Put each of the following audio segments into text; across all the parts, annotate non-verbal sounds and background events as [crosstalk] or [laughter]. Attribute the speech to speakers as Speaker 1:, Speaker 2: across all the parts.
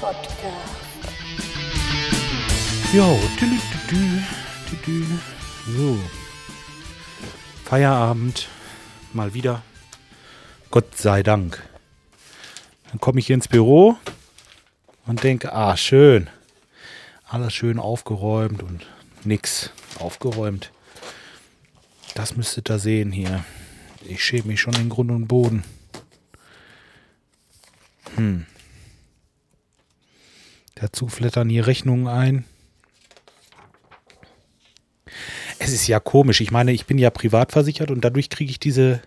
Speaker 1: Podcast.
Speaker 2: Jo, so. Feierabend, mal wieder. Gott sei Dank. Dann komme ich ins Büro und denke, ah, schön. Alles schön aufgeräumt und nix aufgeräumt. Das müsstet ihr sehen hier. Ich schäme mich schon in Grund und Boden. Hm. Dazu flattern hier Rechnungen ein. Es ist ja komisch. Ich meine, ich bin ja privat versichert und dadurch kriege ich diese,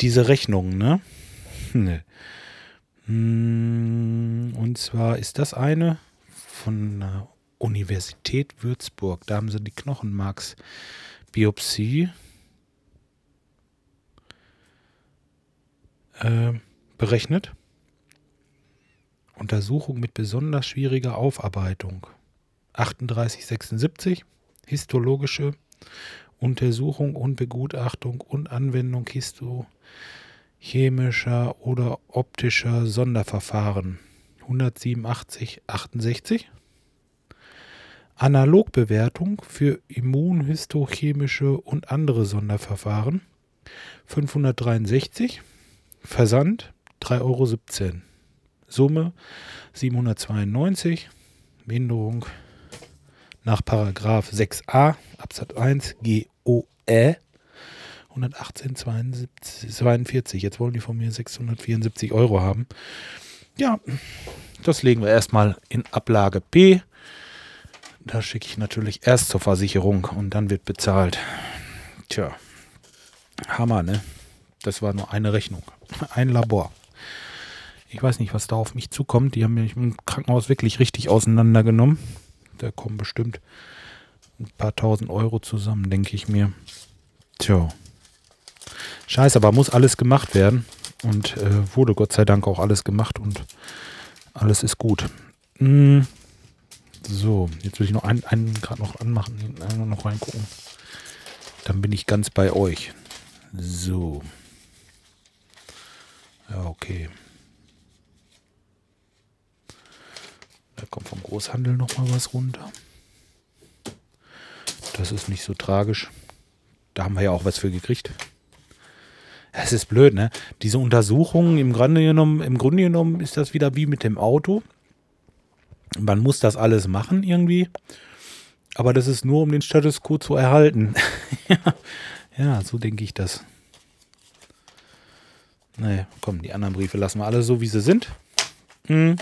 Speaker 2: diese Rechnungen, ne? ne. Und zwar ist das eine von der Universität Würzburg. Da haben sie die Knochenmarksbiopsie äh, berechnet. Untersuchung mit besonders schwieriger Aufarbeitung. 3876 histologische Untersuchung und Begutachtung und Anwendung histochemischer oder optischer Sonderverfahren. 187 68 Analogbewertung für immunhistochemische und andere Sonderverfahren 563 Versand 3,17 Euro. Summe 792. Minderung nach Paragraph 6a Absatz 1 GOE 118,42. Jetzt wollen die von mir 674 Euro haben. Ja, das legen wir erstmal in Ablage P. Da schicke ich natürlich erst zur Versicherung und dann wird bezahlt. Tja, Hammer, ne? Das war nur eine Rechnung. Ein Labor. Ich weiß nicht, was da auf mich zukommt. Die haben mich im Krankenhaus wirklich richtig auseinandergenommen. Da kommen bestimmt ein paar tausend Euro zusammen, denke ich mir. Tja. Scheiße, aber muss alles gemacht werden. Und äh, wurde Gott sei Dank auch alles gemacht und alles ist gut. Hm. So, jetzt will ich noch einen, einen gerade noch anmachen, einen noch reingucken. Dann bin ich ganz bei euch. So. Ja, okay. Da kommt vom Großhandel noch mal was runter. Das ist nicht so tragisch. Da haben wir ja auch was für gekriegt. Es ist blöd, ne? Diese Untersuchungen im Grunde genommen, im Grunde genommen ist das wieder wie mit dem Auto. Man muss das alles machen irgendwie. Aber das ist nur, um den Status quo zu erhalten. [laughs] ja, so denke ich das. Naja, komm, die anderen Briefe lassen wir alle so, wie sie sind. Mhm.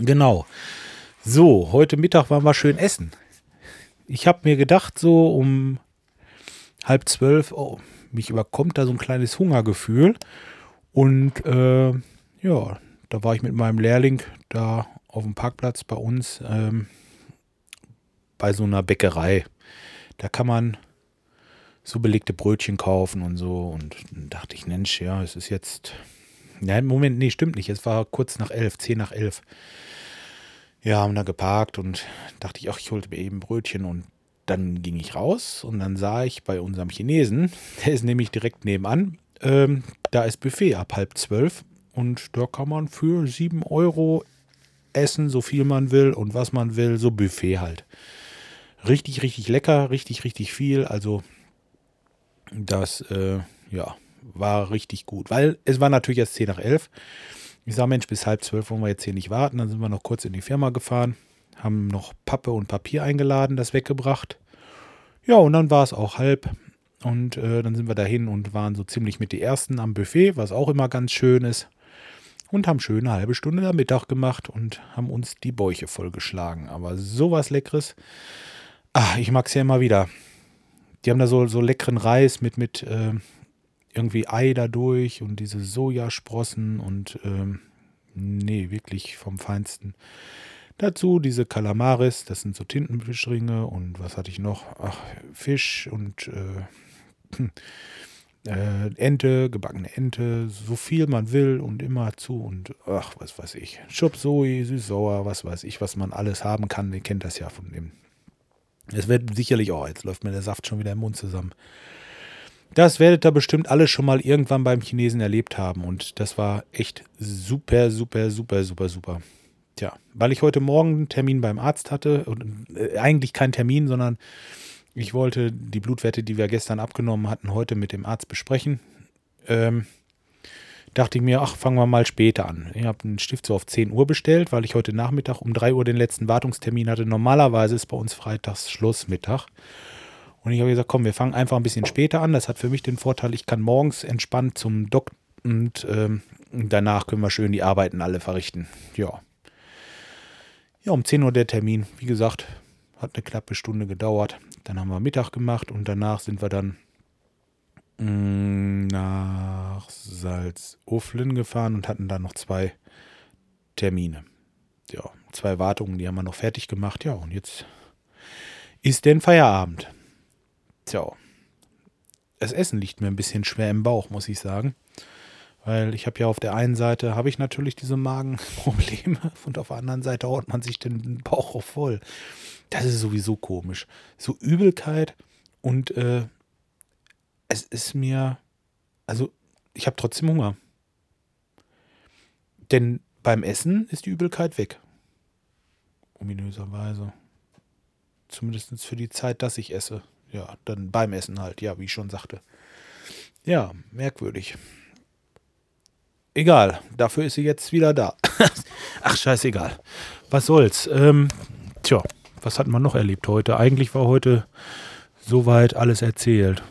Speaker 2: Genau. So, heute Mittag waren wir schön essen. Ich habe mir gedacht, so um halb zwölf, oh, mich überkommt da so ein kleines Hungergefühl. Und äh, ja, da war ich mit meinem Lehrling da auf dem Parkplatz bei uns ähm, bei so einer Bäckerei. Da kann man so belegte Brötchen kaufen und so. Und dann dachte ich, Mensch, ja, es ist jetzt. Ja, im Moment, nee, stimmt nicht. Es war kurz nach elf, zehn nach elf. Ja, haben da geparkt und dachte ich, ach, ich holte mir eben Brötchen und dann ging ich raus und dann sah ich bei unserem Chinesen, [laughs] der ist nämlich direkt nebenan, ähm, da ist Buffet ab halb zwölf und da kann man für sieben Euro essen, so viel man will und was man will, so Buffet halt. Richtig, richtig lecker, richtig, richtig viel. Also das, äh, ja, war richtig gut. Weil es war natürlich erst 10 nach 11. Ich sage, Mensch, bis halb zwölf wollen wir jetzt hier nicht warten. Dann sind wir noch kurz in die Firma gefahren, haben noch Pappe und Papier eingeladen, das weggebracht. Ja, und dann war es auch halb. Und äh, dann sind wir dahin und waren so ziemlich mit die Ersten am Buffet, was auch immer ganz schön ist. Und haben schön eine halbe Stunde da Mittag gemacht und haben uns die Bäuche vollgeschlagen. Aber sowas Leckeres. Ah, ich mag es ja immer wieder. Die haben da so, so leckeren Reis mit, mit äh, irgendwie Ei dadurch und diese Sojasprossen und ähm, nee, wirklich vom Feinsten. Dazu diese Kalamaris, das sind so Tintenfischringe und was hatte ich noch? Ach, Fisch und äh, äh, Ente, gebackene Ente, so viel man will und immer zu und ach, was weiß ich. Chop Soe, süß-sauer, was weiß ich, was man alles haben kann. Ihr kennt das ja von dem es wird sicherlich, oh, jetzt läuft mir der Saft schon wieder im Mund zusammen. Das werdet ihr bestimmt alle schon mal irgendwann beim Chinesen erlebt haben. Und das war echt super, super, super, super, super. Tja, weil ich heute Morgen einen Termin beim Arzt hatte, und, äh, eigentlich kein Termin, sondern ich wollte die Blutwerte, die wir gestern abgenommen hatten, heute mit dem Arzt besprechen. Ähm, dachte ich mir, ach, fangen wir mal später an. Ich habe einen Stift so auf 10 Uhr bestellt, weil ich heute Nachmittag um 3 Uhr den letzten Wartungstermin hatte. Normalerweise ist bei uns freitags Schlussmittag. Und ich habe gesagt, komm, wir fangen einfach ein bisschen später an. Das hat für mich den Vorteil, ich kann morgens entspannt zum Doc und ähm, danach können wir schön die Arbeiten alle verrichten. Ja. Ja, um 10 Uhr der Termin. Wie gesagt, hat eine knappe Stunde gedauert. Dann haben wir Mittag gemacht und danach sind wir dann mh, mm, nach Salzuflen gefahren und hatten dann noch zwei Termine. Ja, zwei Wartungen, die haben wir noch fertig gemacht. Ja, und jetzt ist denn Feierabend. Tja, das Essen liegt mir ein bisschen schwer im Bauch, muss ich sagen. Weil ich habe ja auf der einen Seite habe ich natürlich diese Magenprobleme [laughs] und auf der anderen Seite haut man sich den Bauch auch voll. Das ist sowieso komisch. So Übelkeit und äh, es ist mir, also ich habe trotzdem Hunger. Denn beim Essen ist die Übelkeit weg. Ominöserweise. Zumindest für die Zeit, dass ich esse ja, dann beim Essen halt, ja, wie ich schon sagte. Ja, merkwürdig. Egal, dafür ist sie jetzt wieder da. [laughs] Ach, scheißegal. Was soll's? Ähm, tja, was hat man noch erlebt heute? Eigentlich war heute soweit alles erzählt.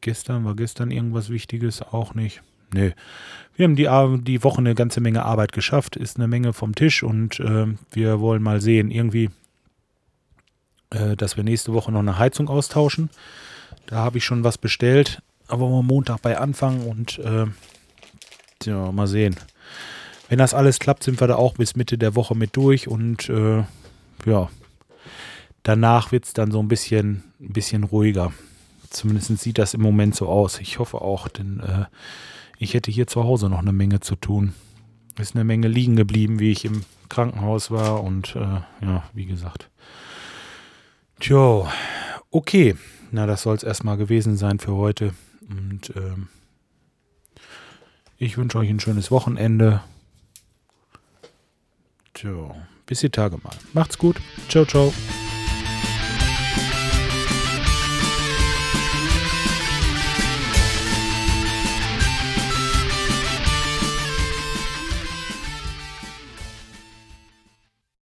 Speaker 2: Gestern war gestern irgendwas Wichtiges? Auch nicht. Nee. Wir haben die, die Woche eine ganze Menge Arbeit geschafft, ist eine Menge vom Tisch und äh, wir wollen mal sehen. Irgendwie äh, dass wir nächste Woche noch eine Heizung austauschen. Da habe ich schon was bestellt, aber am Montag bei anfangen und äh, tja, mal sehen. Wenn das alles klappt, sind wir da auch bis Mitte der Woche mit durch und äh, ja, danach wird es dann so ein bisschen, ein bisschen ruhiger. Zumindest sieht das im Moment so aus. Ich hoffe auch, denn äh, ich hätte hier zu Hause noch eine Menge zu tun. Ist eine Menge liegen geblieben, wie ich im Krankenhaus war und äh, ja, wie gesagt. Tja, okay. Na, das soll es erstmal gewesen sein für heute. Und ähm, ich wünsche euch ein schönes Wochenende. Tja, bis die Tage mal. Macht's gut. Ciao, ciao.